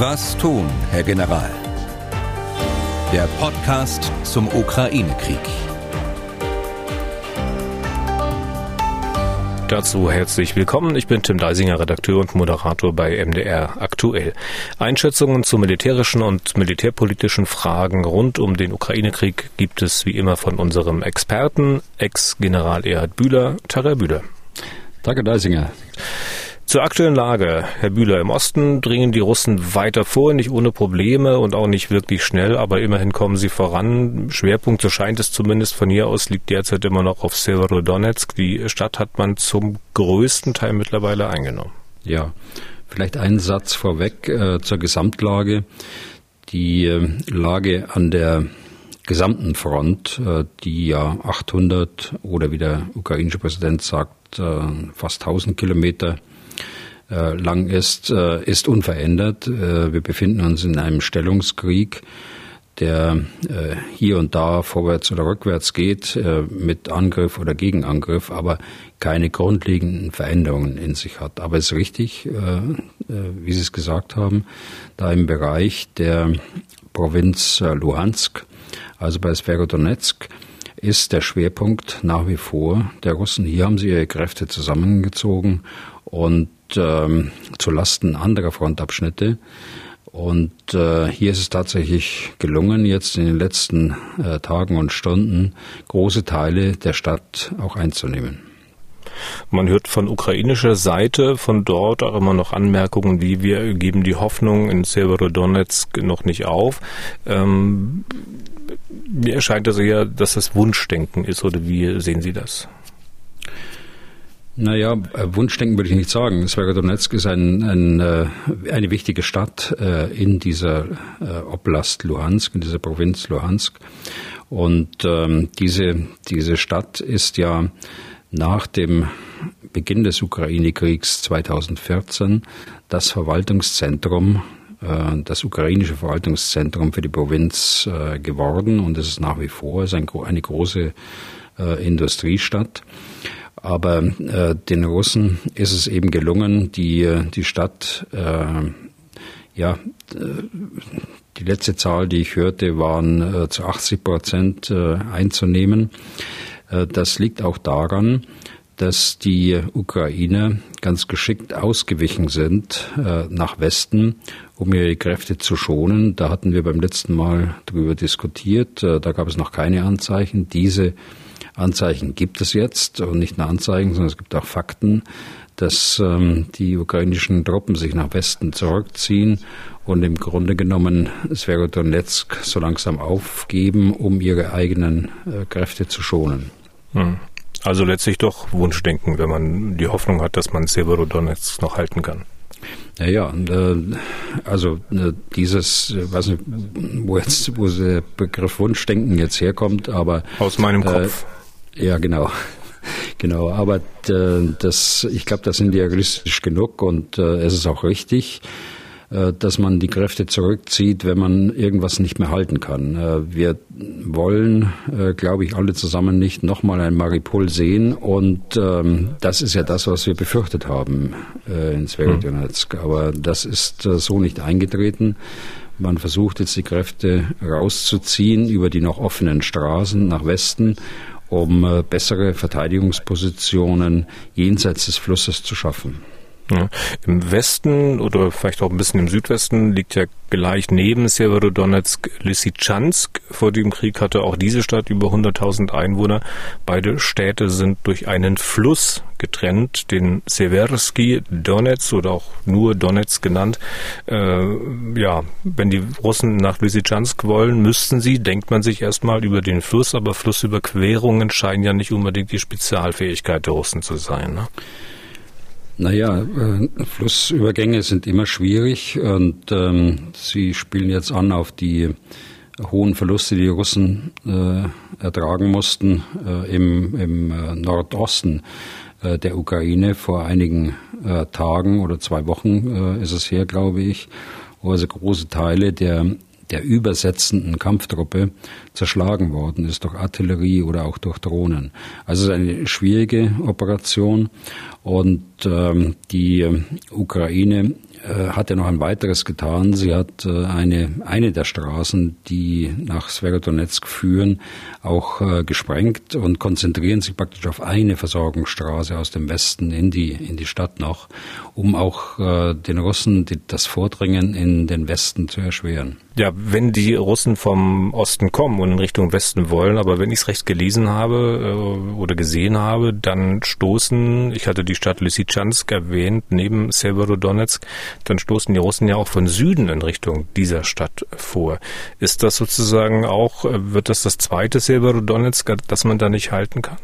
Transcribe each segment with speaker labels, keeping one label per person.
Speaker 1: Was tun, Herr General? Der Podcast zum Ukraine-Krieg.
Speaker 2: Dazu herzlich willkommen. Ich bin Tim Deisinger, Redakteur und Moderator bei MDR aktuell. Einschätzungen zu militärischen und militärpolitischen Fragen rund um den Ukraine-Krieg gibt es wie immer von unserem Experten, Ex-General Erhard Bühler, Tarek Bühler.
Speaker 3: Danke, Deisinger.
Speaker 2: Zur aktuellen Lage, Herr Bühler, im Osten dringen die Russen weiter vor, nicht ohne Probleme und auch nicht wirklich schnell, aber immerhin kommen sie voran. Schwerpunkt, so scheint es zumindest von hier aus, liegt derzeit immer noch auf Severodonetsk. Die Stadt hat man zum größten Teil mittlerweile eingenommen.
Speaker 3: Ja, vielleicht einen Satz vorweg äh, zur Gesamtlage. Die äh, Lage an der gesamten Front, äh, die ja 800 oder wie der ukrainische Präsident sagt, äh, fast 1000 Kilometer äh, lang ist, äh, ist unverändert. Äh, wir befinden uns in einem Stellungskrieg, der hier und da vorwärts oder rückwärts geht, mit Angriff oder Gegenangriff, aber keine grundlegenden Veränderungen in sich hat. Aber es ist richtig, wie Sie es gesagt haben, da im Bereich der Provinz Luhansk, also bei Sverodonetsk, ist der Schwerpunkt nach wie vor der Russen. Hier haben sie ihre Kräfte zusammengezogen und ähm, zu Lasten anderer Frontabschnitte. Und äh, hier ist es tatsächlich gelungen, jetzt in den letzten äh, Tagen und Stunden große Teile der Stadt auch einzunehmen.
Speaker 2: Man hört von ukrainischer Seite von dort auch immer noch Anmerkungen, wie wir geben die Hoffnung in Severodonetsk noch nicht auf. Ähm, mir erscheint also ja, dass das Wunschdenken ist, oder wie sehen Sie das?
Speaker 3: Naja, äh, Wunschdenken würde ich nicht sagen. Sverodonetsk ist ein, ein, äh, eine wichtige Stadt äh, in dieser Oblast Luhansk, in dieser Provinz Luhansk. Und ähm, diese, diese Stadt ist ja nach dem Beginn des Ukraine-Kriegs 2014 das Verwaltungszentrum, das ukrainische Verwaltungszentrum für die Provinz geworden. Und es ist nach wie vor ist eine große Industriestadt. Aber äh, den Russen ist es eben gelungen, die, die Stadt, äh, ja, die letzte Zahl, die ich hörte, waren äh, zu 80 Prozent äh, einzunehmen. Äh, das liegt auch daran, dass die Ukrainer ganz geschickt ausgewichen sind äh, nach Westen, um ihre Kräfte zu schonen. Da hatten wir beim letzten Mal darüber diskutiert. Äh, da gab es noch keine Anzeichen. Diese Anzeichen gibt es jetzt und nicht nur Anzeichen, sondern es gibt auch Fakten, dass ähm, die ukrainischen Truppen sich nach Westen zurückziehen und im Grunde genommen Sverodonetsk so langsam aufgeben, um ihre eigenen äh, Kräfte zu schonen.
Speaker 2: Hm. Also letztlich doch Wunschdenken, wenn man die Hoffnung hat, dass man Severodonetsk noch halten kann.
Speaker 3: Ja, äh, also äh, dieses, äh, weiß nicht, wo jetzt, wo der Begriff Wunschdenken jetzt herkommt, aber
Speaker 2: aus meinem Kopf.
Speaker 3: Ja, genau. Genau, aber äh, das, ich glaube, das sind realistisch genug und äh, es ist auch richtig, äh, dass man die Kräfte zurückzieht, wenn man irgendwas nicht mehr halten kann. Äh, wir wollen, äh, glaube ich, alle zusammen nicht nochmal ein Maripol sehen und ähm, das ist ja das, was wir befürchtet haben äh, in Sverodonetsk. Mhm. Aber das ist äh, so nicht eingetreten. Man versucht jetzt die Kräfte rauszuziehen über die noch offenen Straßen nach Westen um äh, bessere Verteidigungspositionen jenseits des Flusses zu schaffen.
Speaker 2: Ja. Im Westen oder vielleicht auch ein bisschen im Südwesten liegt ja gleich neben Severodonetsk Lysychansk. Vor dem Krieg hatte auch diese Stadt über 100.000 Einwohner. Beide Städte sind durch einen Fluss getrennt, den Seversky Donetsk oder auch nur Donetsk genannt. Äh, ja, wenn die Russen nach Lysychansk wollen, müssten sie, denkt man sich erstmal über den Fluss, aber Flussüberquerungen scheinen ja nicht unbedingt die Spezialfähigkeit der Russen zu sein. Ne?
Speaker 3: Naja, äh, Flussübergänge sind immer schwierig und ähm, sie spielen jetzt an auf die hohen Verluste, die die Russen äh, ertragen mussten äh, im, im äh, Nordosten äh, der Ukraine vor einigen äh, Tagen oder zwei Wochen ist es her, glaube ich, wo also große Teile der der übersetzenden Kampftruppe zerschlagen worden ist durch Artillerie oder auch durch Drohnen. Also es ist eine schwierige Operation und ähm, die Ukraine äh, hat ja noch ein weiteres getan. Sie hat äh, eine, eine der Straßen, die nach Sverodonetsk führen, auch äh, gesprengt und konzentrieren sich praktisch auf eine Versorgungsstraße aus dem Westen in die, in die Stadt noch, um auch den Russen das Vordringen in den Westen zu erschweren.
Speaker 2: Ja, wenn die Russen vom Osten kommen und in Richtung Westen wollen, aber wenn ich es recht gelesen habe oder gesehen habe, dann stoßen, ich hatte die Stadt Lysychansk erwähnt, neben Severodonetsk, dann stoßen die Russen ja auch von Süden in Richtung dieser Stadt vor. Ist das sozusagen auch, äh, wird das das zweite Severodonetsk, das man da nicht halten kann?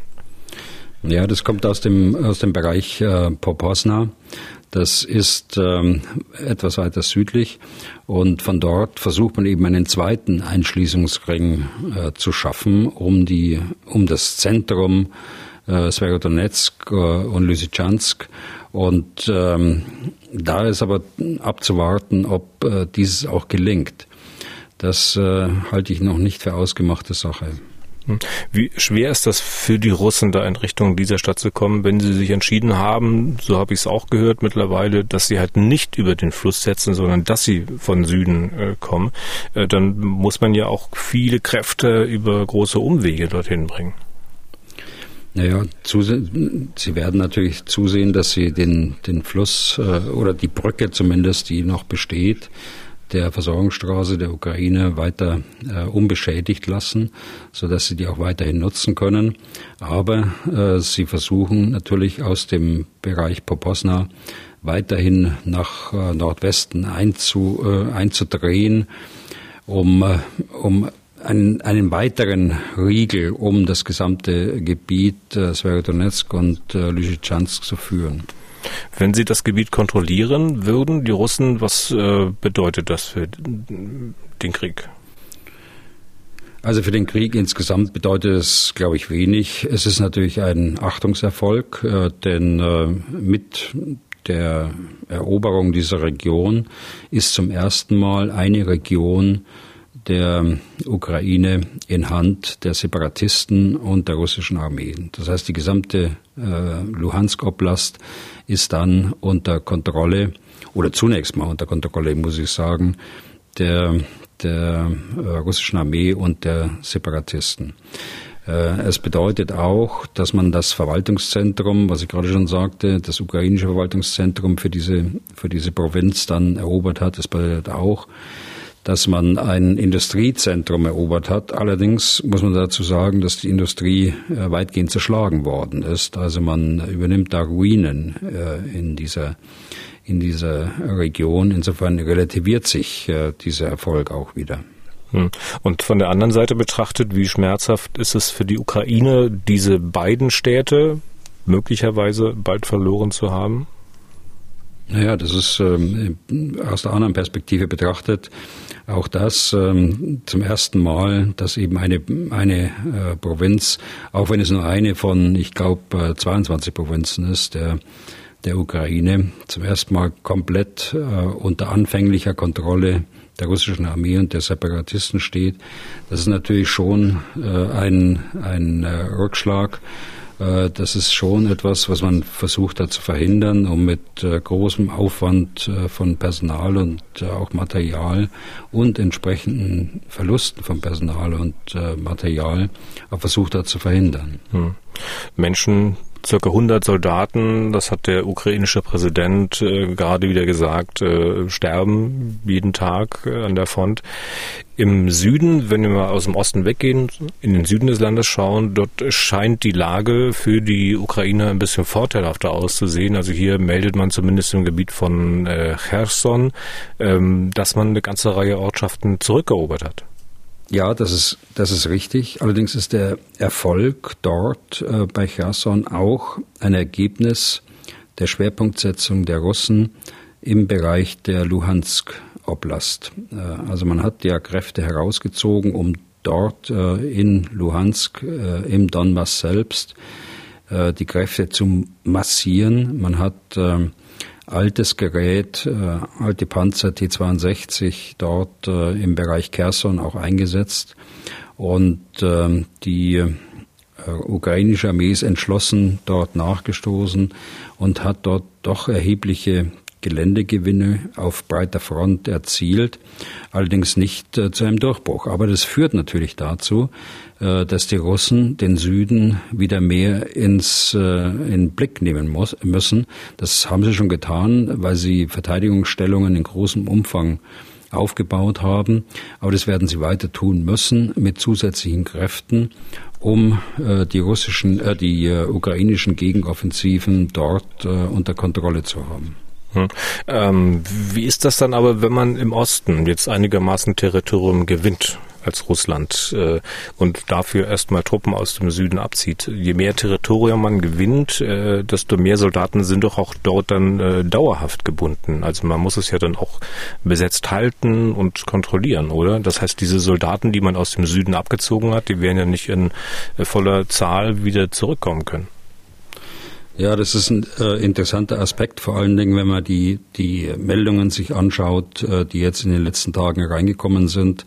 Speaker 3: Ja, das kommt aus dem, aus dem Bereich äh, Poposna. Das ist ähm, etwas weiter südlich und von dort versucht man eben einen zweiten Einschließungsring äh, zu schaffen, um die, um das Zentrum äh, Sverodonetsk äh, und Lysychansk und ähm, da ist aber abzuwarten, ob äh, dieses auch gelingt. Das äh, halte ich noch nicht für ausgemachte Sache.
Speaker 2: Hm. Wie schwer ist das für die Russen, da in Richtung dieser Stadt zu kommen, wenn sie sich entschieden haben, so habe ich es auch gehört mittlerweile, dass sie halt nicht über den Fluss setzen, sondern dass sie von Süden äh, kommen, äh, dann muss man ja auch viele Kräfte über große Umwege dorthin bringen.
Speaker 3: Naja, sie werden natürlich zusehen, dass sie den, den Fluss äh, oder die Brücke zumindest, die noch besteht, der Versorgungsstraße der Ukraine weiter äh, unbeschädigt lassen, so dass sie die auch weiterhin nutzen können. Aber äh, sie versuchen natürlich aus dem Bereich Poposna weiterhin nach äh, Nordwesten einzu, äh, einzudrehen, um, äh, um einen, einen weiteren Riegel um das gesamte Gebiet äh, Sverodonetsk und äh, Lysychansk zu führen.
Speaker 2: Wenn Sie das Gebiet kontrollieren würden, die Russen, was äh, bedeutet das für den Krieg?
Speaker 3: Also für den Krieg insgesamt bedeutet es, glaube ich, wenig. Es ist natürlich ein Achtungserfolg, äh, denn äh, mit der Eroberung dieser Region ist zum ersten Mal eine Region der Ukraine in Hand der Separatisten und der russischen Armee. Das heißt, die gesamte äh, Luhansk Oblast ist dann unter Kontrolle oder zunächst mal unter Kontrolle, muss ich sagen, der, der äh, russischen Armee und der Separatisten. Äh, es bedeutet auch, dass man das Verwaltungszentrum, was ich gerade schon sagte, das ukrainische Verwaltungszentrum für diese, für diese Provinz dann erobert hat. Es bedeutet auch, dass man ein Industriezentrum erobert hat. Allerdings muss man dazu sagen, dass die Industrie äh, weitgehend zerschlagen worden ist. Also man übernimmt da Ruinen äh, in dieser in dieser Region. Insofern relativiert sich äh, dieser Erfolg auch wieder.
Speaker 2: Hm. Und von der anderen Seite betrachtet, wie schmerzhaft ist es für die Ukraine, diese beiden Städte möglicherweise bald verloren zu haben?
Speaker 3: Naja, das ist ähm, aus der anderen Perspektive betrachtet auch das ähm, zum ersten Mal, dass eben eine, eine äh, Provinz, auch wenn es nur eine von, ich glaube, äh, 22 Provinzen ist, der, der Ukraine, zum ersten Mal komplett äh, unter anfänglicher Kontrolle der russischen Armee und der Separatisten steht. Das ist natürlich schon äh, ein, ein äh, Rückschlag. Äh, das ist schon etwas, was man versucht hat zu verhindern, um mit äh, großem Aufwand äh, von Personal und auch Material und entsprechenden Verlusten von Personal und Material versucht hat zu verhindern. Hm.
Speaker 2: Menschen circa 100 Soldaten, das hat der ukrainische Präsident äh, gerade wieder gesagt, äh, sterben jeden Tag äh, an der Front. Im Süden, wenn wir mal aus dem Osten weggehen, in den Süden des Landes schauen, dort scheint die Lage für die Ukraine ein bisschen vorteilhafter auszusehen. Also hier meldet man zumindest im Gebiet von äh, Cherson, ähm, dass man eine ganze Reihe Ortschaften zurückerobert hat.
Speaker 3: Ja, das ist, das ist richtig. Allerdings ist der Erfolg dort äh, bei Cherson auch ein Ergebnis der Schwerpunktsetzung der Russen im Bereich der Luhansk Oblast. Äh, also man hat ja Kräfte herausgezogen, um dort äh, in Luhansk, äh, im Donbass selbst, äh, die Kräfte zu massieren. Man hat ähm, altes Gerät, äh, alte Panzer T-62 dort äh, im Bereich Kherson auch eingesetzt. Und äh, die äh, ukrainische Armee ist entschlossen dort nachgestoßen und hat dort doch erhebliche Geländegewinne auf breiter Front erzielt, allerdings nicht äh, zu einem Durchbruch. Aber das führt natürlich dazu, äh, dass die Russen den Süden wieder mehr ins äh, in Blick nehmen muss, müssen. Das haben sie schon getan, weil sie Verteidigungsstellungen in großem Umfang aufgebaut haben. Aber das werden sie weiter tun müssen mit zusätzlichen Kräften, um äh, die russischen, äh, die äh, ukrainischen Gegenoffensiven dort äh, unter Kontrolle zu haben.
Speaker 2: Hm. Ähm, wie ist das dann aber, wenn man im Osten jetzt einigermaßen Territorium gewinnt? als Russland äh, und dafür erstmal Truppen aus dem Süden abzieht. Je mehr Territorium man gewinnt, äh, desto mehr Soldaten sind doch auch dort dann äh, dauerhaft gebunden. Also man muss es ja dann auch besetzt halten und kontrollieren, oder? Das heißt, diese Soldaten, die man aus dem Süden abgezogen hat, die werden ja nicht in äh, voller Zahl wieder zurückkommen können.
Speaker 3: Ja, das ist ein äh, interessanter Aspekt, vor allen Dingen, wenn man die, die Meldungen sich anschaut, äh, die jetzt in den letzten Tagen reingekommen sind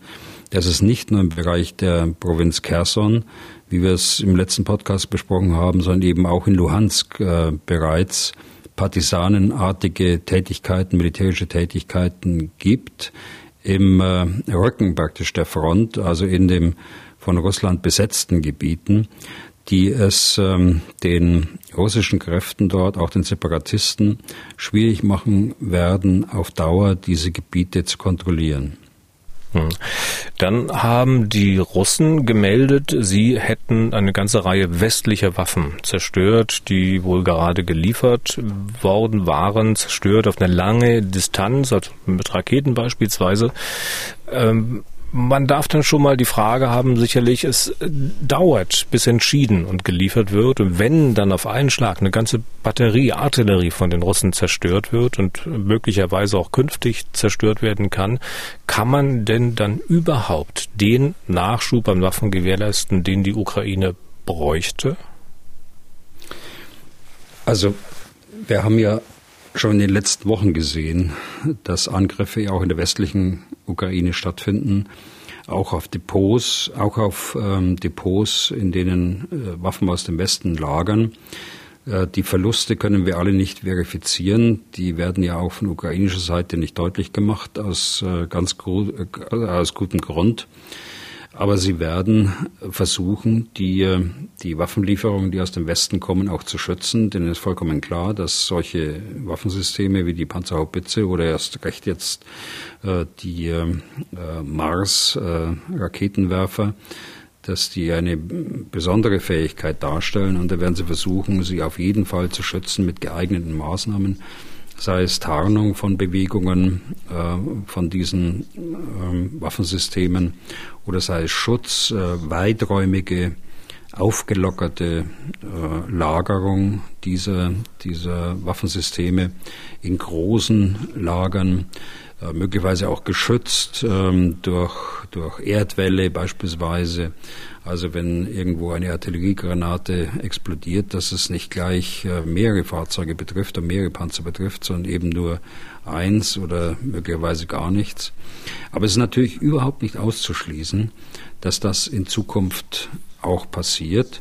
Speaker 3: das ist nicht nur im Bereich der Provinz Kherson, wie wir es im letzten Podcast besprochen haben, sondern eben auch in Luhansk äh, bereits partisanenartige Tätigkeiten, militärische Tätigkeiten gibt im äh, Rücken praktisch der Front, also in dem von Russland besetzten Gebieten, die es ähm, den russischen Kräften dort, auch den Separatisten, schwierig machen werden, auf Dauer diese Gebiete zu kontrollieren.
Speaker 2: Hm. Dann haben die Russen gemeldet, sie hätten eine ganze Reihe westlicher Waffen zerstört, die wohl gerade geliefert worden waren, zerstört auf eine lange Distanz, also mit Raketen beispielsweise. Ähm, man darf dann schon mal die Frage haben, sicherlich, es dauert, bis entschieden und geliefert wird. Und wenn dann auf einen Schlag eine ganze Batterie, Artillerie von den Russen zerstört wird und möglicherweise auch künftig zerstört werden kann, kann man denn dann überhaupt den Nachschub an Waffen gewährleisten, den die Ukraine bräuchte?
Speaker 3: Also, wir haben ja schon in den letzten Wochen gesehen, dass Angriffe auch in der westlichen Ukraine stattfinden, auch auf Depots, auch auf ähm, Depots, in denen äh, Waffen aus dem Westen lagern. Äh, die Verluste können wir alle nicht verifizieren. Die werden ja auch von ukrainischer Seite nicht deutlich gemacht, aus äh, ganz äh, aus gutem Grund. Aber sie werden versuchen, die, die Waffenlieferungen, die aus dem Westen kommen, auch zu schützen. Denn es ist vollkommen klar, dass solche Waffensysteme wie die Panzerhaubitze oder erst recht jetzt äh, die äh, Mars-Raketenwerfer, dass die eine besondere Fähigkeit darstellen. Und da werden sie versuchen, sie auf jeden Fall zu schützen mit geeigneten Maßnahmen sei es Tarnung von Bewegungen äh, von diesen äh, Waffensystemen oder sei es Schutz, äh, weiträumige, aufgelockerte äh, Lagerung dieser, dieser Waffensysteme in großen Lagern, äh, möglicherweise auch geschützt ähm, durch, durch Erdwälle beispielsweise also wenn irgendwo eine Artilleriegranate explodiert, dass es nicht gleich äh, mehrere Fahrzeuge betrifft und mehrere Panzer betrifft, sondern eben nur eins oder möglicherweise gar nichts. Aber es ist natürlich überhaupt nicht auszuschließen, dass das in Zukunft auch passiert.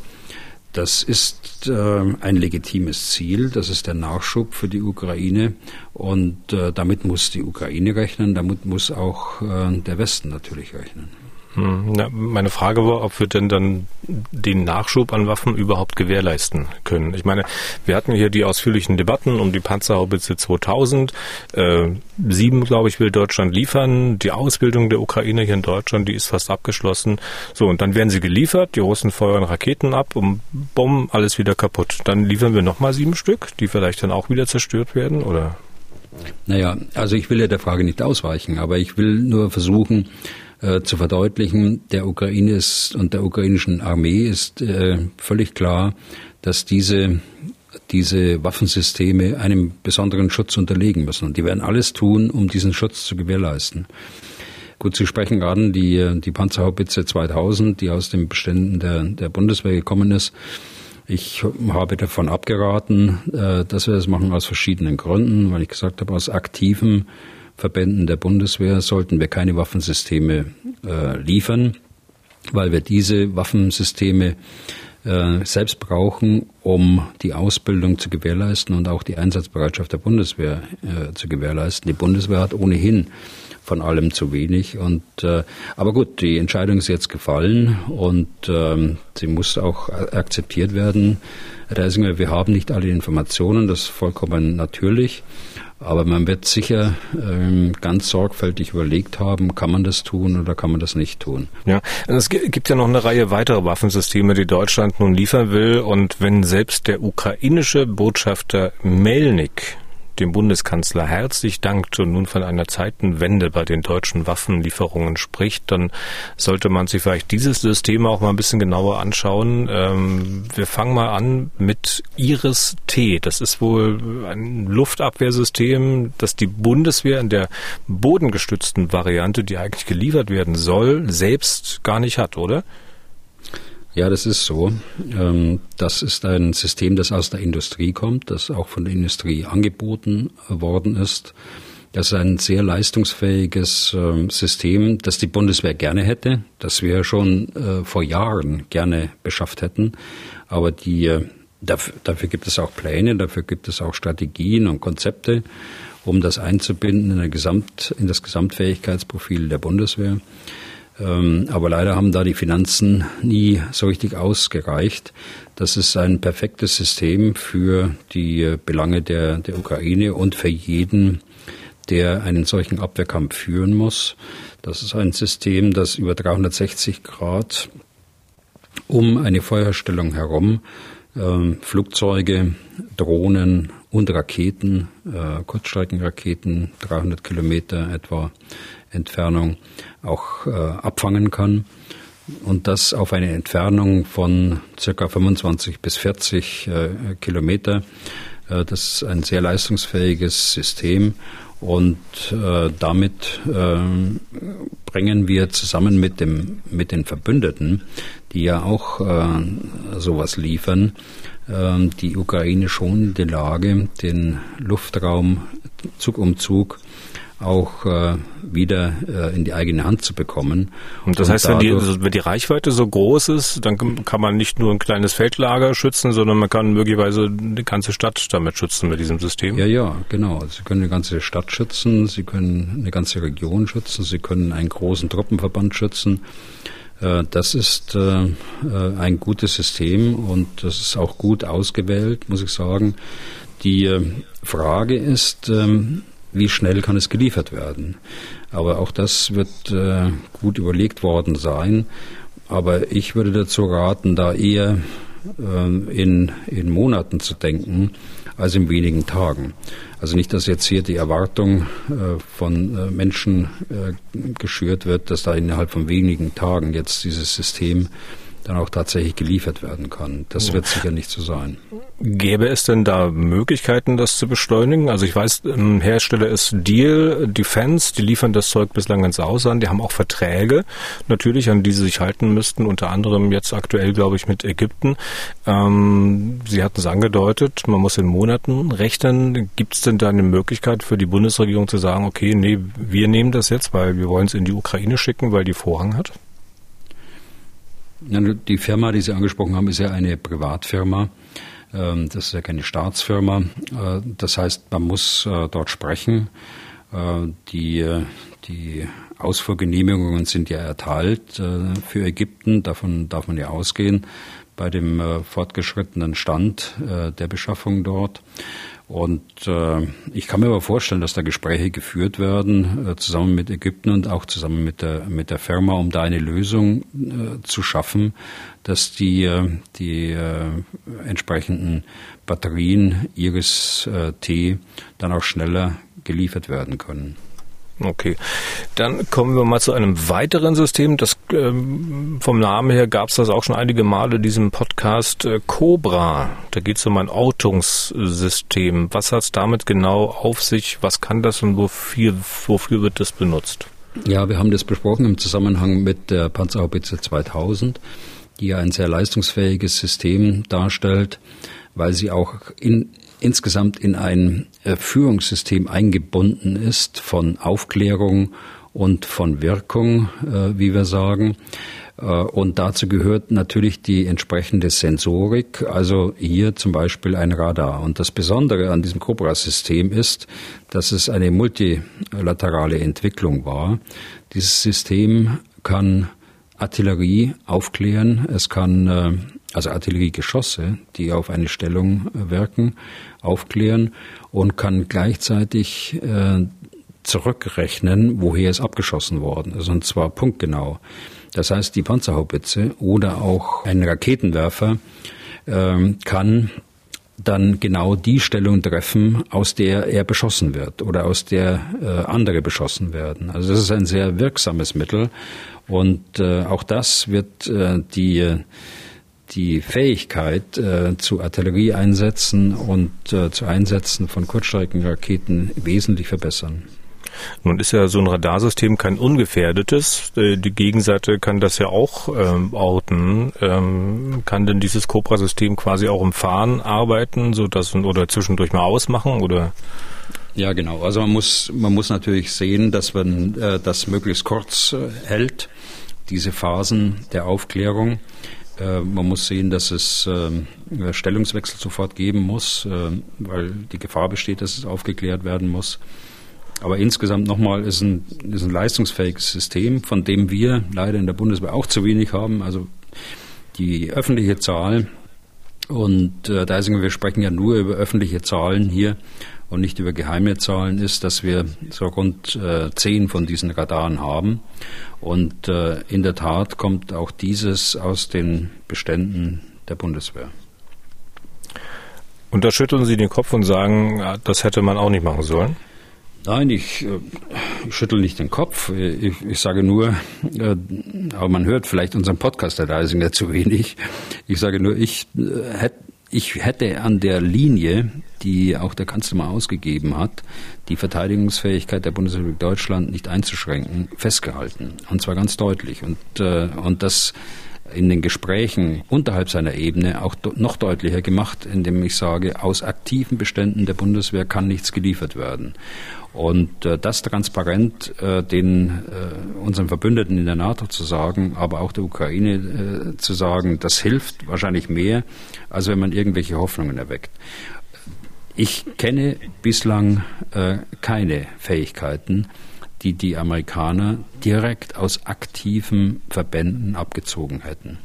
Speaker 3: Das ist äh, ein legitimes Ziel, das ist der Nachschub für die Ukraine und äh, damit muss die Ukraine rechnen, damit muss auch äh, der Westen natürlich rechnen.
Speaker 2: Hm, na, meine Frage war, ob wir denn dann den Nachschub an Waffen überhaupt gewährleisten können. Ich meine, wir hatten hier die ausführlichen Debatten um die Panzerhaubitze 2000. Äh, sieben, glaube ich, will Deutschland liefern. Die Ausbildung der Ukraine hier in Deutschland, die ist fast abgeschlossen. So, und dann werden sie geliefert. Die Russen feuern Raketen ab und bumm, alles wieder kaputt. Dann liefern wir nochmal sieben Stück, die vielleicht dann auch wieder zerstört werden, oder?
Speaker 3: Naja, also ich will ja der Frage nicht ausweichen, aber ich will nur versuchen, äh, zu verdeutlichen, der Ukraine ist und der ukrainischen Armee ist äh, völlig klar, dass diese diese Waffensysteme einem besonderen Schutz unterlegen müssen. Und die werden alles tun, um diesen Schutz zu gewährleisten. Gut, Sie sprechen gerade die, die Panzerhaubitze 2000, die aus den Beständen der, der Bundeswehr gekommen ist. Ich habe davon abgeraten, äh, dass wir das machen aus verschiedenen Gründen, weil ich gesagt habe, aus aktivem Verbänden der Bundeswehr sollten wir keine Waffensysteme äh, liefern, weil wir diese Waffensysteme äh, selbst brauchen, um die Ausbildung zu gewährleisten und auch die Einsatzbereitschaft der Bundeswehr äh, zu gewährleisten. Die Bundeswehr hat ohnehin von allem zu wenig. Und äh, aber gut, die Entscheidung ist jetzt gefallen und ähm, sie muss auch akzeptiert werden. Reisinger, wir haben nicht alle Informationen, das ist vollkommen natürlich. Aber man wird sicher ähm, ganz sorgfältig überlegt haben, kann man das tun oder kann man das nicht tun.
Speaker 2: Ja, es gibt ja noch eine Reihe weiterer Waffensysteme, die Deutschland nun liefern will. Und wenn selbst der ukrainische Botschafter Melnik dem Bundeskanzler herzlich dankt und nun von einer Zeitenwende bei den deutschen Waffenlieferungen spricht, dann sollte man sich vielleicht dieses System auch mal ein bisschen genauer anschauen. Ähm, wir fangen mal an mit Iris-T. Das ist wohl ein Luftabwehrsystem, das die Bundeswehr in der bodengestützten Variante, die eigentlich geliefert werden soll, selbst gar nicht hat, oder?
Speaker 3: Ja, das ist so. Ähm, das ist ein System, das aus der Industrie kommt, das auch von der Industrie angeboten worden ist. Das ist ein sehr leistungsfähiges ähm, System, das die Bundeswehr gerne hätte, das wir schon äh, vor Jahren gerne beschafft hätten. Aber die, äh, dafür, gibt es auch Pläne, dafür gibt es auch Strategien und Konzepte, um das einzubinden in, Gesamt, in das Gesamtfähigkeitsprofil der Bundeswehr. Ähm, aber leider haben da die Finanzen nie so richtig ausgereicht. Das ist ein perfektes System für die Belange der, der Ukraine und für jeden, der einen solchen Abwehrkampf führen muss. Das ist ein System, das über 360 Grad um eine Feuerstellung herum äh, Flugzeuge, Drohnen und Raketen, äh, Kurzstreckenraketen, 300 Kilometer etwa Entfernung auch äh, abfangen kann. Und das auf eine Entfernung von circa 25 bis 40 äh, Kilometer. Äh, das ist ein sehr leistungsfähiges System und äh, damit äh, bringen wir zusammen mit dem mit den Verbündeten, die ja auch äh, sowas liefern, äh, die Ukraine schon in die Lage, den Luftraum Zug um Zug auch äh, wieder äh, in die eigene Hand zu bekommen.
Speaker 2: Und das und heißt, wenn die, wenn die Reichweite so groß ist, dann kann man nicht nur ein kleines Feldlager schützen, sondern man kann möglicherweise eine ganze Stadt damit schützen mit diesem System.
Speaker 3: Ja, ja, genau. Sie können eine ganze Stadt schützen, Sie können eine ganze Region schützen, Sie können einen großen Truppenverband schützen. Äh, das ist äh, äh, ein gutes System und das ist auch gut ausgewählt, muss ich sagen. Die Frage ist, ähm, wie schnell kann es geliefert werden. Aber auch das wird äh, gut überlegt worden sein. Aber ich würde dazu raten, da eher äh, in, in Monaten zu denken, als in wenigen Tagen. Also nicht, dass jetzt hier die Erwartung äh, von äh, Menschen äh, geschürt wird, dass da innerhalb von wenigen Tagen jetzt dieses System dann auch tatsächlich geliefert werden kann. Das wird sicher nicht so sein.
Speaker 2: Gäbe es denn da Möglichkeiten, das zu beschleunigen? Also ich weiß, ein Hersteller ist Deal Defense, die liefern das Zeug bislang ins Ausland, die haben auch Verträge natürlich, an die sie sich halten müssten, unter anderem jetzt aktuell, glaube ich, mit Ägypten. Ähm, sie hatten es angedeutet, man muss in Monaten rechnen. Gibt es denn da eine Möglichkeit für die Bundesregierung zu sagen, okay, nee, wir nehmen das jetzt, weil wir wollen es in die Ukraine schicken, weil die Vorrang hat?
Speaker 3: Die Firma, die Sie angesprochen haben, ist ja eine Privatfirma. Ähm, das ist ja keine Staatsfirma. Äh, das heißt, man muss äh, dort sprechen. Äh, die, die Ausfuhrgenehmigungen sind ja erteilt für Ägypten. Davon darf man ja ausgehen bei dem fortgeschrittenen Stand der Beschaffung dort. Und äh, ich kann mir aber vorstellen, dass da Gespräche geführt werden, äh, zusammen mit Ägypten und auch zusammen mit der, mit der Firma, um da eine Lösung äh, zu schaffen, dass die, äh, die äh, entsprechenden Batterien Iris äh, T dann auch schneller geliefert werden können.
Speaker 2: Okay, dann kommen wir mal zu einem weiteren System. Das ähm, vom Namen her gab es das auch schon einige Male in diesem Podcast äh, Cobra. Da geht es um ein Ortungssystem. Was hat es damit genau auf sich? Was kann das und wofür, wofür wird das benutzt?
Speaker 3: Ja, wir haben das besprochen im Zusammenhang mit der Panzerhaubitze 2000, die ja ein sehr leistungsfähiges System darstellt, weil sie auch in insgesamt in ein äh, Führungssystem eingebunden ist von Aufklärung und von Wirkung, äh, wie wir sagen. Äh, und dazu gehört natürlich die entsprechende Sensorik, also hier zum Beispiel ein Radar. Und das Besondere an diesem Cobra-System ist, dass es eine multilaterale Entwicklung war. Dieses System kann Artillerie aufklären, es kann also Artilleriegeschosse, die auf eine Stellung wirken, aufklären und kann gleichzeitig äh, zurückrechnen, woher es abgeschossen worden ist, und zwar punktgenau. Das heißt, die Panzerhaubitze oder auch ein Raketenwerfer äh, kann dann genau die Stellung treffen, aus der er beschossen wird oder aus der äh, andere beschossen werden. Also das ist ein sehr wirksames Mittel und äh, auch das wird äh, die die Fähigkeit äh, zu Artillerieeinsätzen und äh, zu Einsätzen von Kurzstreckenraketen wesentlich verbessern.
Speaker 2: Nun ist ja so ein Radarsystem kein ungefährdetes. Äh, die Gegenseite kann das ja auch ähm, orten. Ähm, kann denn dieses Cobra-System quasi auch im Fahren arbeiten, so dass oder zwischendurch mal ausmachen oder?
Speaker 3: Ja, genau. Also man muss man muss natürlich sehen, dass man äh, das möglichst kurz äh, hält, diese Phasen der Aufklärung. Äh, man muss sehen, dass es äh, Stellungswechsel sofort geben muss, äh, weil die Gefahr besteht, dass es aufgeklärt werden muss. Aber insgesamt nochmal ist ein, ist ein leistungsfähiges System, von dem wir leider in der Bundeswehr auch zu wenig haben. Also die öffentliche Zahl und äh, da sind wir sprechen ja nur über öffentliche Zahlen hier und nicht über geheime Zahlen, ist, dass wir so rund äh, zehn von diesen Radaren haben. Und äh, in der Tat kommt auch dieses aus den Beständen der Bundeswehr.
Speaker 2: Und da schütteln Sie den Kopf und sagen, das hätte man auch nicht machen sollen?
Speaker 3: Nein, ich, äh, ich schüttel nicht den Kopf. Ich, ich sage nur, äh, aber man hört vielleicht unseren Podcast, Herr Deisinger, zu wenig. Ich sage nur, ich äh, hätte ich hätte an der Linie, die auch der Kanzler mal ausgegeben hat, die Verteidigungsfähigkeit der Bundesrepublik Deutschland nicht einzuschränken, festgehalten. Und zwar ganz deutlich. Und, äh, und das in den Gesprächen unterhalb seiner Ebene auch noch deutlicher gemacht, indem ich sage, aus aktiven Beständen der Bundeswehr kann nichts geliefert werden. Und äh, das transparent äh, den äh, unseren Verbündeten in der NATO zu sagen, aber auch der Ukraine äh, zu sagen, das hilft wahrscheinlich mehr, als wenn man irgendwelche Hoffnungen erweckt. Ich kenne bislang äh, keine Fähigkeiten, die die Amerikaner direkt aus aktiven Verbänden abgezogen hätten.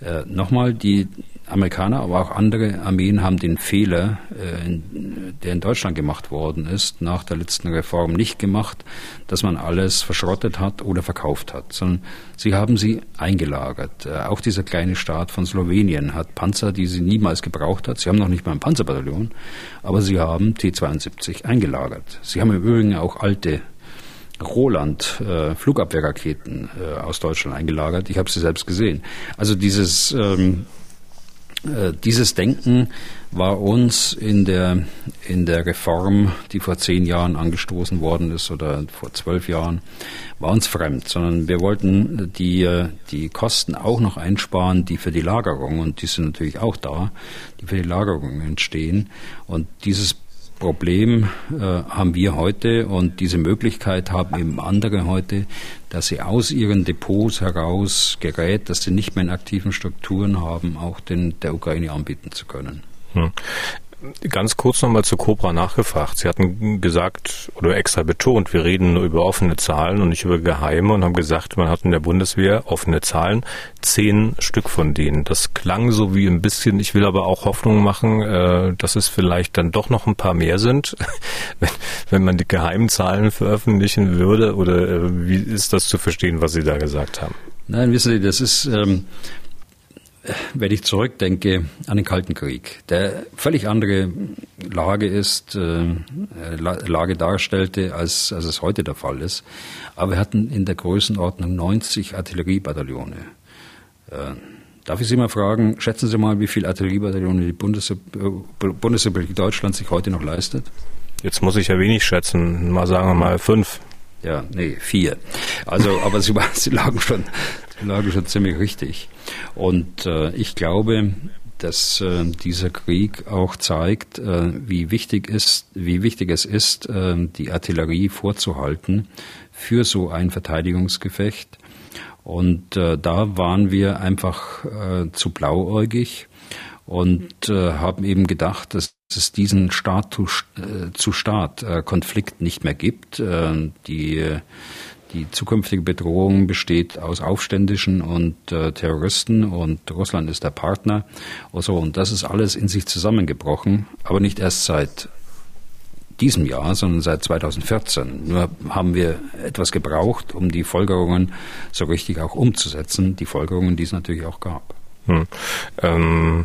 Speaker 3: Äh, Nochmal, die Amerikaner, aber auch andere Armeen haben den Fehler, äh, der in Deutschland gemacht worden ist, nach der letzten Reform nicht gemacht, dass man alles verschrottet hat oder verkauft hat, sondern sie haben sie eingelagert. Äh, auch dieser kleine Staat von Slowenien hat Panzer, die sie niemals gebraucht hat. Sie haben noch nicht mal ein Panzerbataillon, aber sie haben T-72 eingelagert. Sie haben im Übrigen auch alte Roland äh, Flugabwehrraketen äh, aus Deutschland eingelagert. Ich habe sie selbst gesehen. Also dieses ähm, äh, dieses Denken war uns in der, in der Reform, die vor zehn Jahren angestoßen worden ist oder vor zwölf Jahren, war uns fremd, sondern wir wollten die, die Kosten auch noch einsparen, die für die Lagerung, und die sind natürlich auch da, die für die Lagerung entstehen. Und dieses Problem äh, haben wir heute und diese Möglichkeit haben eben andere heute, dass sie aus ihren Depots heraus Gerät, das sie nicht mehr in aktiven Strukturen haben, auch den, der Ukraine anbieten zu können. Hm.
Speaker 2: Ganz kurz nochmal zu Cobra nachgefragt. Sie hatten gesagt oder extra betont, wir reden nur über offene Zahlen und nicht über geheime und haben gesagt, man hat in der Bundeswehr offene Zahlen, zehn Stück von denen. Das klang so wie ein bisschen, ich will aber auch Hoffnung machen, äh, dass es vielleicht dann doch noch ein paar mehr sind, wenn, wenn man die geheimen Zahlen veröffentlichen würde oder äh, wie ist das zu verstehen, was Sie da gesagt haben?
Speaker 3: Nein, wissen Sie, das ist, ähm, wenn ich zurückdenke an den Kalten Krieg, der völlig andere Lage ist, äh, Lage darstellte, als, als es heute der Fall ist. Aber wir hatten in der Größenordnung 90 Artilleriebataillone. Äh, darf ich Sie mal fragen, schätzen Sie mal, wie viele Artilleriebataillone die Bundes Bundesrepublik Deutschland sich heute noch leistet?
Speaker 2: Jetzt muss ich ja wenig schätzen, mal sagen wir mal fünf.
Speaker 3: Ja, nee, vier. Also, aber sie, sie lagen schon, sie lagen schon ziemlich richtig. Und äh, ich glaube, dass äh, dieser Krieg auch zeigt, äh, wie wichtig ist, wie wichtig es ist, äh, die Artillerie vorzuhalten für so ein Verteidigungsgefecht. Und äh, da waren wir einfach äh, zu blauäugig und äh, haben eben gedacht, dass es diesen Staat zu, äh, äh, nicht mehr gibt. Äh, die die zukünftige Bedrohung besteht aus Aufständischen und äh, Terroristen und Russland ist der Partner. Also, und das ist alles in sich zusammengebrochen, aber nicht erst seit diesem Jahr, sondern seit 2014. Nur haben wir etwas gebraucht, um die Folgerungen so richtig auch umzusetzen, die Folgerungen, die es natürlich auch gab. Hm.
Speaker 2: Ähm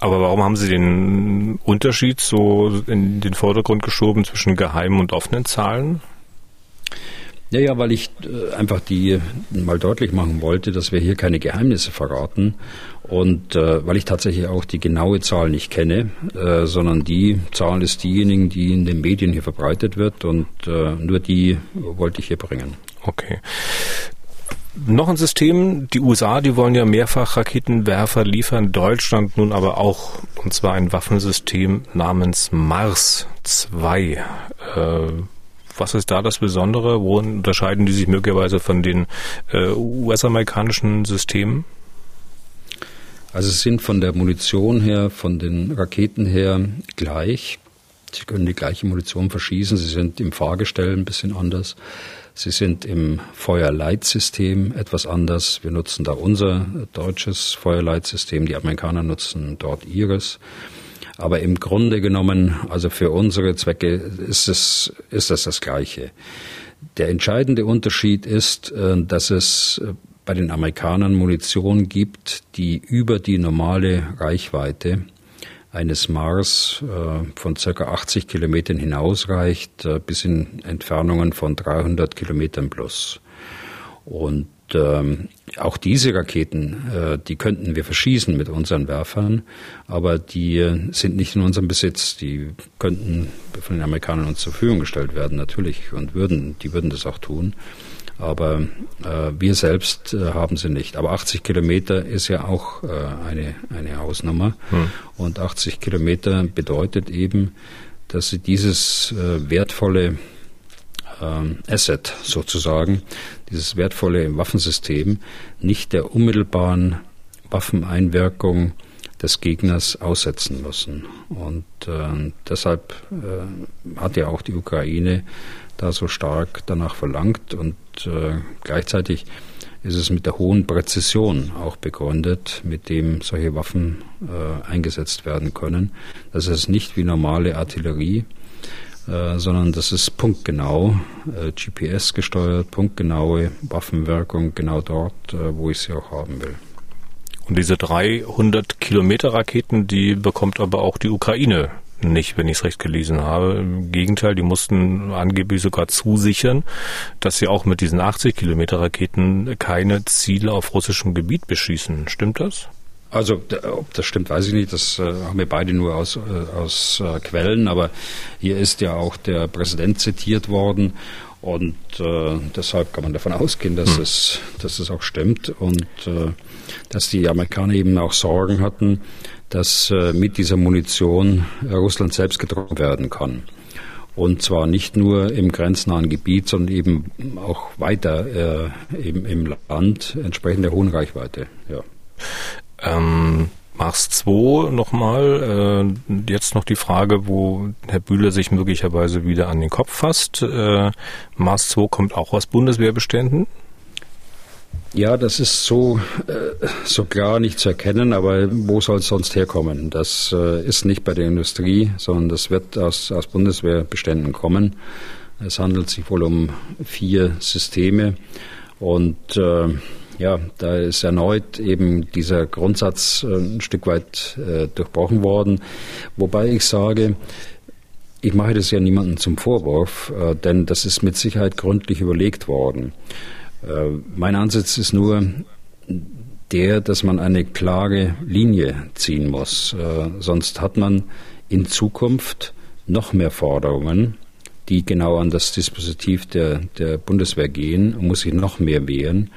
Speaker 2: aber warum haben Sie den Unterschied so in den Vordergrund geschoben zwischen geheimen und offenen Zahlen?
Speaker 3: Ja, ja, weil ich äh, einfach die mal deutlich machen wollte, dass wir hier keine Geheimnisse verraten und äh, weil ich tatsächlich auch die genaue Zahl nicht kenne, äh, sondern die Zahl ist diejenigen, die in den Medien hier verbreitet wird und äh, nur die wollte ich hier bringen.
Speaker 2: Okay. Noch ein System, die USA, die wollen ja mehrfach Raketenwerfer liefern, Deutschland nun aber auch, und zwar ein Waffensystem namens Mars 2. Äh, was ist da das Besondere? Wo unterscheiden die sich möglicherweise von den äh, US-amerikanischen Systemen?
Speaker 3: Also es sind von der Munition her, von den Raketen her gleich. Sie können die gleiche Munition verschießen. Sie sind im Fahrgestell ein bisschen anders. Sie sind im Feuerleitsystem etwas anders. Wir nutzen da unser deutsches Feuerleitsystem. Die Amerikaner nutzen dort ihres. Aber im Grunde genommen, also für unsere Zwecke ist es, ist es das Gleiche. Der entscheidende Unterschied ist, äh, dass es äh, bei den Amerikanern Munition gibt, die über die normale Reichweite eines Mars äh, von circa 80 Kilometern hinausreicht, bis in Entfernungen von 300 Kilometern plus. Und ähm, auch diese Raketen, äh, die könnten wir verschießen mit unseren Werfern, aber die äh, sind nicht in unserem Besitz. Die könnten von den Amerikanern uns zur Verfügung gestellt werden, natürlich, und würden, die würden das auch tun. Aber äh, wir selbst äh, haben sie nicht. Aber 80 Kilometer ist ja auch äh, eine, eine Hausnummer. Hm. Und 80 Kilometer bedeutet eben, dass sie dieses äh, wertvolle ähm, Asset sozusagen, dieses wertvolle Waffensystem, nicht der unmittelbaren Waffeneinwirkung des Gegners aussetzen müssen. Und äh, deshalb äh, hat ja auch die Ukraine da so stark danach verlangt und äh, gleichzeitig ist es mit der hohen Präzision auch begründet, mit dem solche Waffen äh, eingesetzt werden können. Das ist nicht wie normale Artillerie, äh, sondern das ist punktgenau, äh, GPS gesteuert, punktgenaue Waffenwirkung genau dort, äh, wo ich sie auch haben will.
Speaker 2: Und diese 300 Kilometer Raketen, die bekommt aber auch die Ukraine nicht, wenn ich es recht gelesen habe. Im Gegenteil, die mussten angeblich sogar zusichern, dass sie auch mit diesen 80 Kilometer Raketen keine Ziele auf russischem Gebiet beschießen. Stimmt das?
Speaker 3: Also ob das stimmt, weiß ich nicht. Das äh, haben wir beide nur aus, äh, aus äh, Quellen. Aber hier ist ja auch der Präsident zitiert worden. Und äh, deshalb kann man davon ausgehen, dass, hm. es, dass es auch stimmt. Und äh, dass die Amerikaner eben auch Sorgen hatten, dass äh, mit dieser Munition Russland selbst getroffen werden kann. Und zwar nicht nur im grenznahen Gebiet, sondern eben auch weiter eben im Land entsprechend der hohen Reichweite. Ja.
Speaker 2: Ähm, Mars 2 nochmal, äh, jetzt noch die Frage, wo Herr Bühler sich möglicherweise wieder an den Kopf fasst. Äh, Mars 2 kommt auch aus Bundeswehrbeständen?
Speaker 3: Ja, das ist so, äh, so klar nicht zu erkennen, aber wo soll es sonst herkommen? Das äh, ist nicht bei der Industrie, sondern das wird aus, aus Bundeswehrbeständen kommen. Es handelt sich wohl um vier Systeme und äh, ja, da ist erneut eben dieser Grundsatz äh, ein Stück weit äh, durchbrochen worden. Wobei ich sage, ich mache das ja niemandem zum Vorwurf, äh, denn das ist mit Sicherheit gründlich überlegt worden. Äh, mein Ansatz ist nur der, dass man eine klare Linie ziehen muss. Äh, sonst hat man in Zukunft noch mehr Forderungen, die genau an das Dispositiv der, der Bundeswehr gehen und muss sich noch mehr wehren.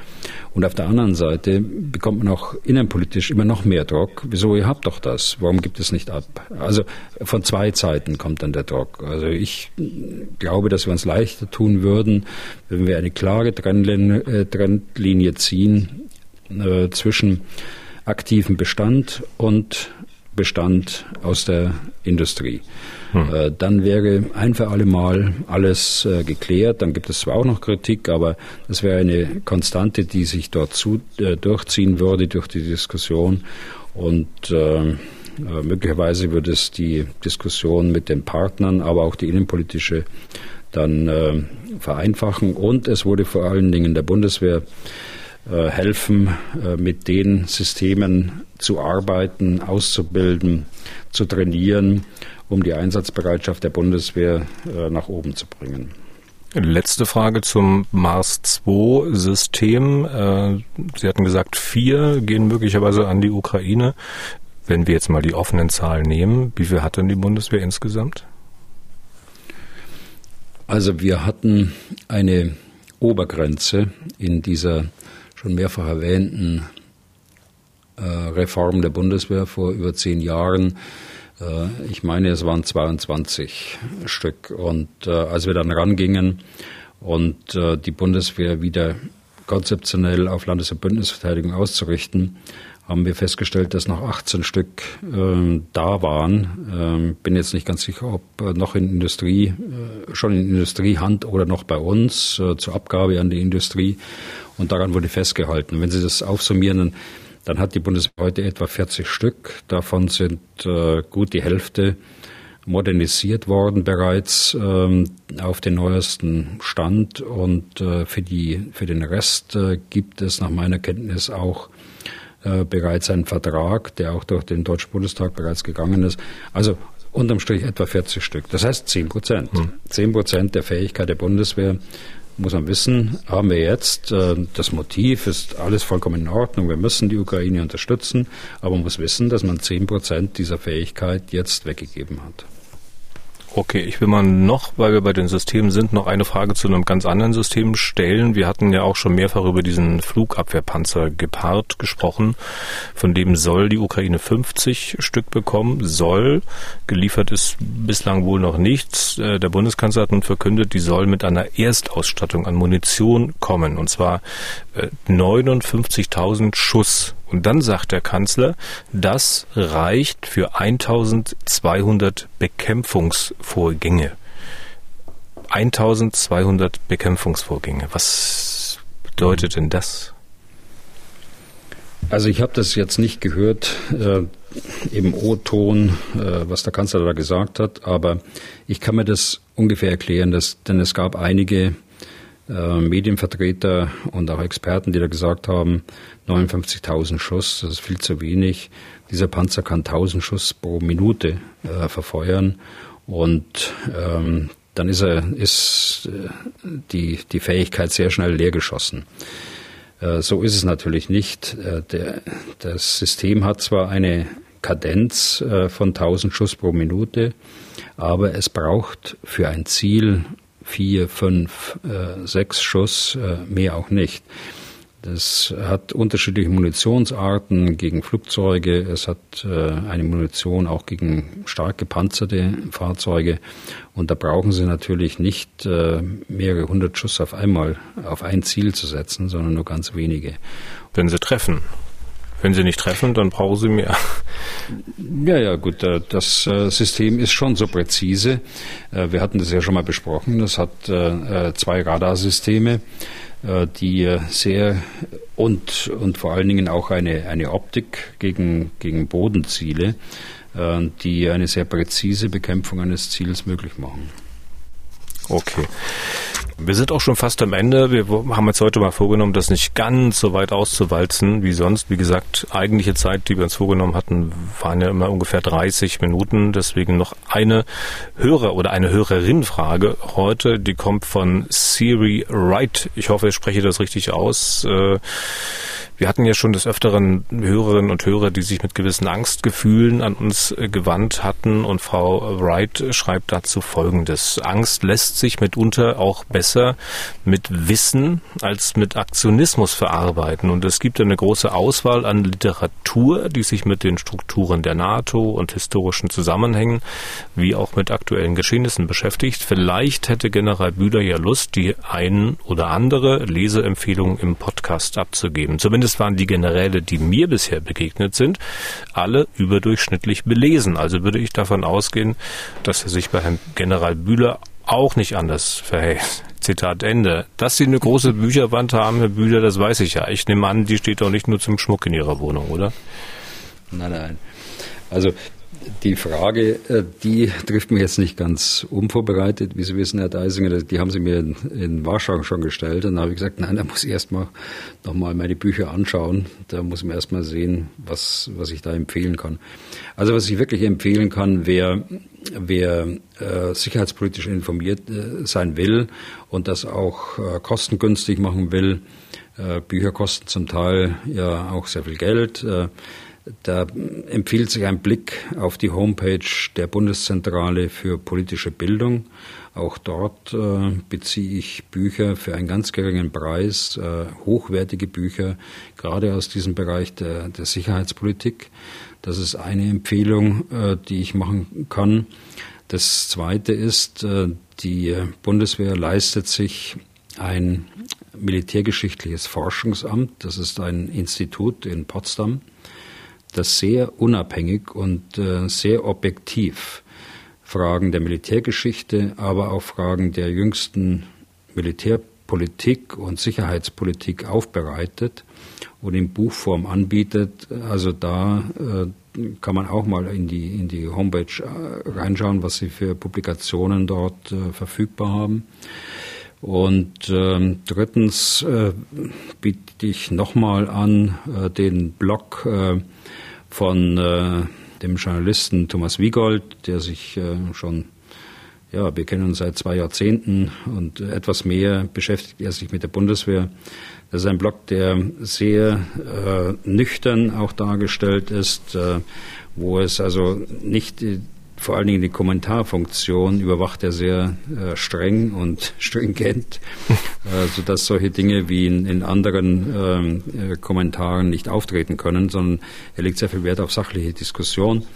Speaker 3: Und auf der anderen Seite bekommt man auch innenpolitisch immer noch mehr Druck. Wieso, ihr habt doch das, warum gibt es nicht ab? Also von zwei Seiten kommt dann der Druck. Also ich glaube, dass wir uns leichter tun würden, wenn wir eine klare äh, Trendlinie ziehen äh, zwischen aktivem Bestand und Bestand aus der Industrie. Hm. Äh, dann wäre ein für alle Mal alles äh, geklärt. Dann gibt es zwar auch noch Kritik, aber das wäre eine Konstante, die sich dort zu, äh, durchziehen würde durch die Diskussion. Und äh, möglicherweise würde es die Diskussion mit den Partnern, aber auch die innenpolitische dann äh, vereinfachen. Und es wurde vor allen Dingen der Bundeswehr helfen, äh, mit den Systemen zu arbeiten, auszubilden, zu trainieren, um die Einsatzbereitschaft der Bundeswehr äh, nach oben zu bringen.
Speaker 2: Letzte Frage zum Mars-2-System. Sie hatten gesagt, vier gehen möglicherweise an die Ukraine. Wenn wir jetzt mal die offenen Zahlen nehmen, wie viel hat denn die Bundeswehr insgesamt?
Speaker 3: Also wir hatten eine Obergrenze in dieser schon mehrfach erwähnten äh, Reform der Bundeswehr vor über zehn Jahren. Äh, ich meine, es waren 22 Stück. Und äh, als wir dann rangingen und äh, die Bundeswehr wieder konzeptionell auf Landes- und Bündnisverteidigung auszurichten, haben wir festgestellt, dass noch 18 Stück äh, da waren. Ähm, bin jetzt nicht ganz sicher, ob äh, noch in Industrie, äh, schon in Industriehand oder noch bei uns äh, zur Abgabe an die Industrie. Und daran wurde festgehalten. Wenn Sie das aufsummieren, dann, dann hat die Bundeswehr heute etwa 40 Stück. Davon sind äh, gut die Hälfte modernisiert worden bereits ähm, auf den neuesten Stand. Und äh, für, die, für den Rest äh, gibt es nach meiner Kenntnis auch äh, bereits einen Vertrag, der auch durch den Deutschen Bundestag bereits gegangen ist. Also unterm Strich etwa 40 Stück. Das heißt 10 Prozent. Hm. 10 Prozent der Fähigkeit der Bundeswehr muss man wissen, haben wir jetzt. Äh, das Motiv ist alles vollkommen in Ordnung. Wir müssen die Ukraine unterstützen, aber man muss wissen, dass man 10 Prozent dieser Fähigkeit jetzt weggegeben hat.
Speaker 2: Okay, ich will mal noch, weil wir bei den Systemen sind, noch eine Frage zu einem ganz anderen System stellen. Wir hatten ja auch schon mehrfach über diesen Flugabwehrpanzer Gepard gesprochen. Von dem soll die Ukraine 50 Stück bekommen. Soll. Geliefert ist bislang wohl noch nichts. Äh, der Bundeskanzler hat nun verkündet, die soll mit einer Erstausstattung an Munition kommen. Und zwar 59.000 äh, Schuss und dann sagt der Kanzler, das reicht für 1200 Bekämpfungsvorgänge. 1200 Bekämpfungsvorgänge. Was bedeutet denn das?
Speaker 3: Also ich habe das jetzt nicht gehört äh, im O-Ton, äh, was der Kanzler da gesagt hat, aber ich kann mir das ungefähr erklären, dass, denn es gab einige äh, Medienvertreter und auch Experten, die da gesagt haben, 59.000 Schuss, das ist viel zu wenig. Dieser Panzer kann 1000 Schuss pro Minute äh, verfeuern und ähm, dann ist er ist äh, die die Fähigkeit sehr schnell leergeschossen. Äh, so ist es natürlich nicht. Äh, der, das System hat zwar eine Kadenz von 1000 Schuss pro Minute, aber es braucht für ein Ziel vier, fünf, äh, sechs Schuss, äh, mehr auch nicht. Das hat unterschiedliche Munitionsarten gegen Flugzeuge. Es hat äh, eine Munition auch gegen stark gepanzerte Fahrzeuge. Und da brauchen Sie natürlich nicht äh, mehrere hundert Schuss auf einmal auf ein Ziel zu setzen, sondern nur ganz wenige.
Speaker 2: Wenn Sie treffen. Wenn Sie nicht treffen, dann brauchen Sie mehr.
Speaker 3: Ja, ja, gut. Äh, das äh, System ist schon so präzise. Äh, wir hatten das ja schon mal besprochen. Das hat zwei Radarsysteme, die sehr und, und vor allen Dingen auch eine, eine Optik gegen, gegen Bodenziele, die eine sehr präzise Bekämpfung eines Ziels möglich machen.
Speaker 2: Okay. Wir sind auch schon fast am Ende. Wir haben jetzt heute mal vorgenommen, das nicht ganz so weit auszuwalzen wie sonst. Wie gesagt, eigentliche Zeit, die wir uns vorgenommen hatten, waren ja immer ungefähr 30 Minuten. Deswegen noch eine Hörer- oder eine Hörerin-Frage heute. Die kommt von Siri Wright. Ich hoffe, ich spreche das richtig aus. Wir hatten ja schon des Öfteren Hörerinnen und Hörer, die sich mit gewissen Angstgefühlen an uns äh, gewandt hatten und Frau Wright schreibt dazu Folgendes. Angst lässt sich mitunter auch besser mit Wissen als mit Aktionismus verarbeiten und es gibt eine große Auswahl an Literatur, die sich mit den Strukturen der NATO und historischen Zusammenhängen wie auch mit aktuellen Geschehnissen beschäftigt. Vielleicht hätte General Bühler ja Lust, die ein oder andere Leseempfehlung im Podcast abzugeben. Zumindest waren die Generäle, die mir bisher begegnet sind, alle überdurchschnittlich belesen. Also würde ich davon ausgehen, dass er sich bei Herrn General Bühler auch nicht anders verhält. Zitat Ende. Dass Sie eine große Bücherwand haben, Herr Bühler, das weiß ich ja. Ich nehme an, die steht doch nicht nur zum Schmuck in Ihrer Wohnung, oder?
Speaker 3: Nein, nein. Also die Frage, äh, die trifft mich jetzt nicht ganz unvorbereitet. Wie Sie wissen, Herr Deisinger, die haben Sie mir in, in Warschau schon gestellt. Und da habe ich gesagt, nein, da muss ich erstmal nochmal meine Bücher anschauen. Da muss man erstmal sehen, was, was ich da empfehlen kann. Also was ich wirklich empfehlen kann, wer, wer äh, sicherheitspolitisch informiert äh, sein will und das auch äh, kostengünstig machen will, äh, Bücher kosten zum Teil ja auch sehr viel Geld. Da empfiehlt sich ein Blick auf die Homepage der Bundeszentrale für politische Bildung. Auch dort äh, beziehe ich Bücher für einen ganz geringen Preis, äh, hochwertige Bücher, gerade aus diesem Bereich der, der Sicherheitspolitik. Das ist eine Empfehlung, äh, die ich machen kann. Das zweite ist, äh, die Bundeswehr leistet sich ein militärgeschichtliches Forschungsamt. Das ist ein Institut in Potsdam das sehr unabhängig und äh, sehr objektiv Fragen der Militärgeschichte, aber auch Fragen der jüngsten Militärpolitik und Sicherheitspolitik aufbereitet und in Buchform anbietet. Also da äh, kann man auch mal in die, in die Homepage äh, reinschauen, was sie für Publikationen dort verfügbar haben. Und ähm, drittens äh, biete ich nochmal an äh, den Blog äh, von äh, dem Journalisten Thomas Wiegold, der sich äh, schon, ja, wir kennen uns seit zwei Jahrzehnten und etwas mehr beschäftigt er sich mit der Bundeswehr. Das ist ein Blog, der sehr äh, nüchtern auch dargestellt ist, äh, wo es also nicht vor allen Dingen die Kommentarfunktion überwacht er sehr äh, streng und stringent, äh, sodass solche Dinge wie in, in anderen ähm, äh, Kommentaren nicht auftreten können, sondern er legt sehr viel Wert auf sachliche Diskussion.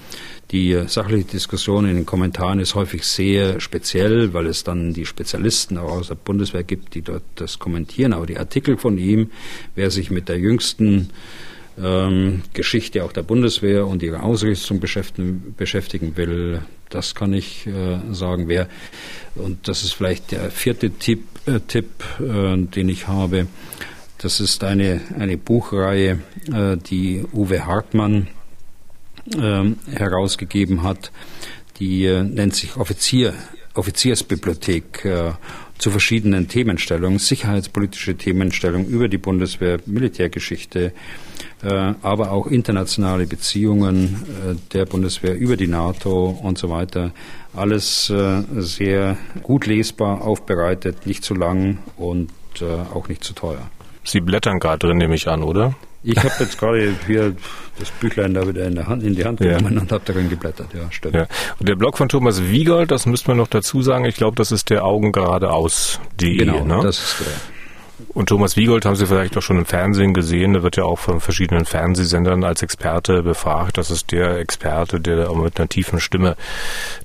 Speaker 3: Die äh, sachliche Diskussion in den Kommentaren ist häufig sehr speziell, weil es dann die Spezialisten auch aus der Bundeswehr gibt, die dort das kommentieren. Aber die Artikel von ihm, wer sich mit der jüngsten ähm, Geschichte auch der Bundeswehr und ihre Ausrüstung beschäftigen, will, das kann ich äh, sagen. Wer, und das ist vielleicht der vierte Tipp, äh, Tipp äh, den ich habe. Das ist eine, eine Buchreihe, äh, die Uwe Hartmann ähm, herausgegeben hat. Die äh, nennt sich Offizier, Offiziersbibliothek äh, zu verschiedenen Themenstellungen, sicherheitspolitische Themenstellungen über die Bundeswehr, Militärgeschichte, aber auch internationale Beziehungen äh, der Bundeswehr über die NATO und so weiter. Alles äh, sehr gut lesbar, aufbereitet, nicht zu lang und auch nicht zu teuer.
Speaker 2: Sie blättern gerade drin, nehme ich an, oder?
Speaker 3: Ich habe jetzt gerade hier das Büchlein da wieder in, der Hand, in die Hand genommen ja. und habe darin geblättert, ja, stimmt. Ja.
Speaker 2: Und der Blog von Thomas Wiegold, das müsste man noch dazu sagen, ich glaube, das ist der Augen geradeaus.de.
Speaker 3: Genau, ne? das ist der.
Speaker 2: Und Thomas Wiegold haben Sie vielleicht auch schon im Fernsehen gesehen. Der wird ja auch von verschiedenen Fernsehsendern als Experte befragt. Das ist der Experte, der auch mit einer tiefen Stimme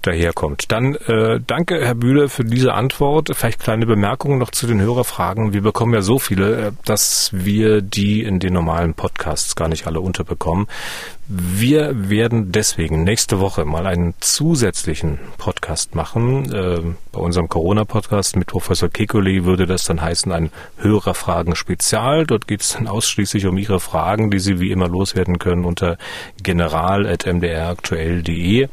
Speaker 2: daherkommt. Dann äh, danke, Herr Bühler, für diese Antwort. Vielleicht kleine Bemerkungen noch zu den Hörerfragen. Wir bekommen ja so viele, äh, dass wir die in den normalen Podcasts gar nicht alle unterbekommen. Wir werden deswegen nächste Woche mal einen zusätzlichen Podcast machen. Äh, bei unserem Corona-Podcast mit Professor Kekulé würde das dann heißen ein Hörerfragen-Spezial. Dort geht es dann ausschließlich um Ihre Fragen, die Sie wie immer loswerden können unter general.mdraktuell.de.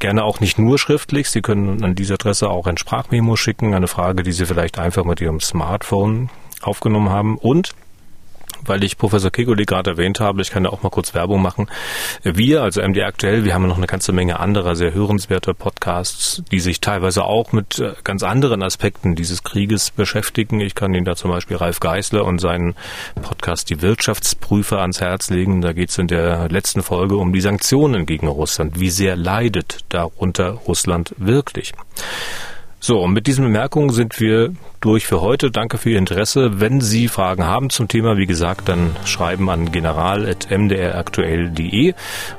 Speaker 2: Gerne auch nicht nur schriftlich. Sie können an diese Adresse auch ein Sprachmemo schicken, eine Frage, die Sie vielleicht einfach mit Ihrem Smartphone aufgenommen haben. Und weil ich Professor Kegoli gerade erwähnt habe, ich kann da auch mal kurz Werbung machen. Wir, also MD aktuell, wir haben noch eine ganze Menge anderer sehr hörenswerter Podcasts, die sich teilweise auch mit äh, ganz anderen Aspekten dieses Krieges beschäftigen. Ich kann Ihnen da zum Beispiel Ralf Geißler und seinen Podcast Die Wirtschaftsprüfer ans Herz legen. Da geht es in der letzten Folge um die Sanktionen gegen Russland. Wie sehr leidet darunter Russland wirklich? So, und mit diesen Bemerkungen sind wir durch für heute. Danke für Ihr Interesse. Wenn Sie Fragen haben zum Thema, wie gesagt, dann schreiben an general.mdraktuell.de.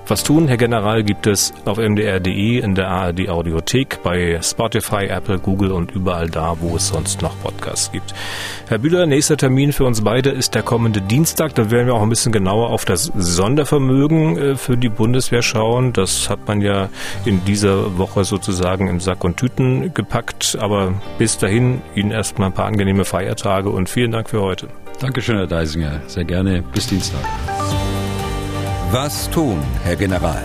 Speaker 2: Was tun, Herr General, gibt es auf mdr.de, in der ARD Audiothek, bei Spotify, Apple, Google und überall da, wo es sonst noch Podcasts gibt. Herr Bühler, nächster Termin für uns beide ist der kommende Dienstag. Da werden wir auch ein bisschen genauer auf das Sondervermögen äh, für die Bundeswehr schauen. Das hat man ja in dieser Woche sozusagen in Sack und Tüten gepackt. Aber bis dahin Ihnen erst erstmal ein paar angenehme Feiertage und vielen Dank für heute.
Speaker 3: Dankeschön, Herr Deisinger. Sehr gerne. Bis Dienstag.
Speaker 1: Was tun, Herr General?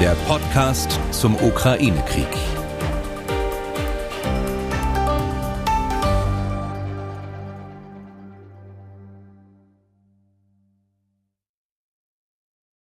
Speaker 1: Der Podcast zum Ukraine-Krieg.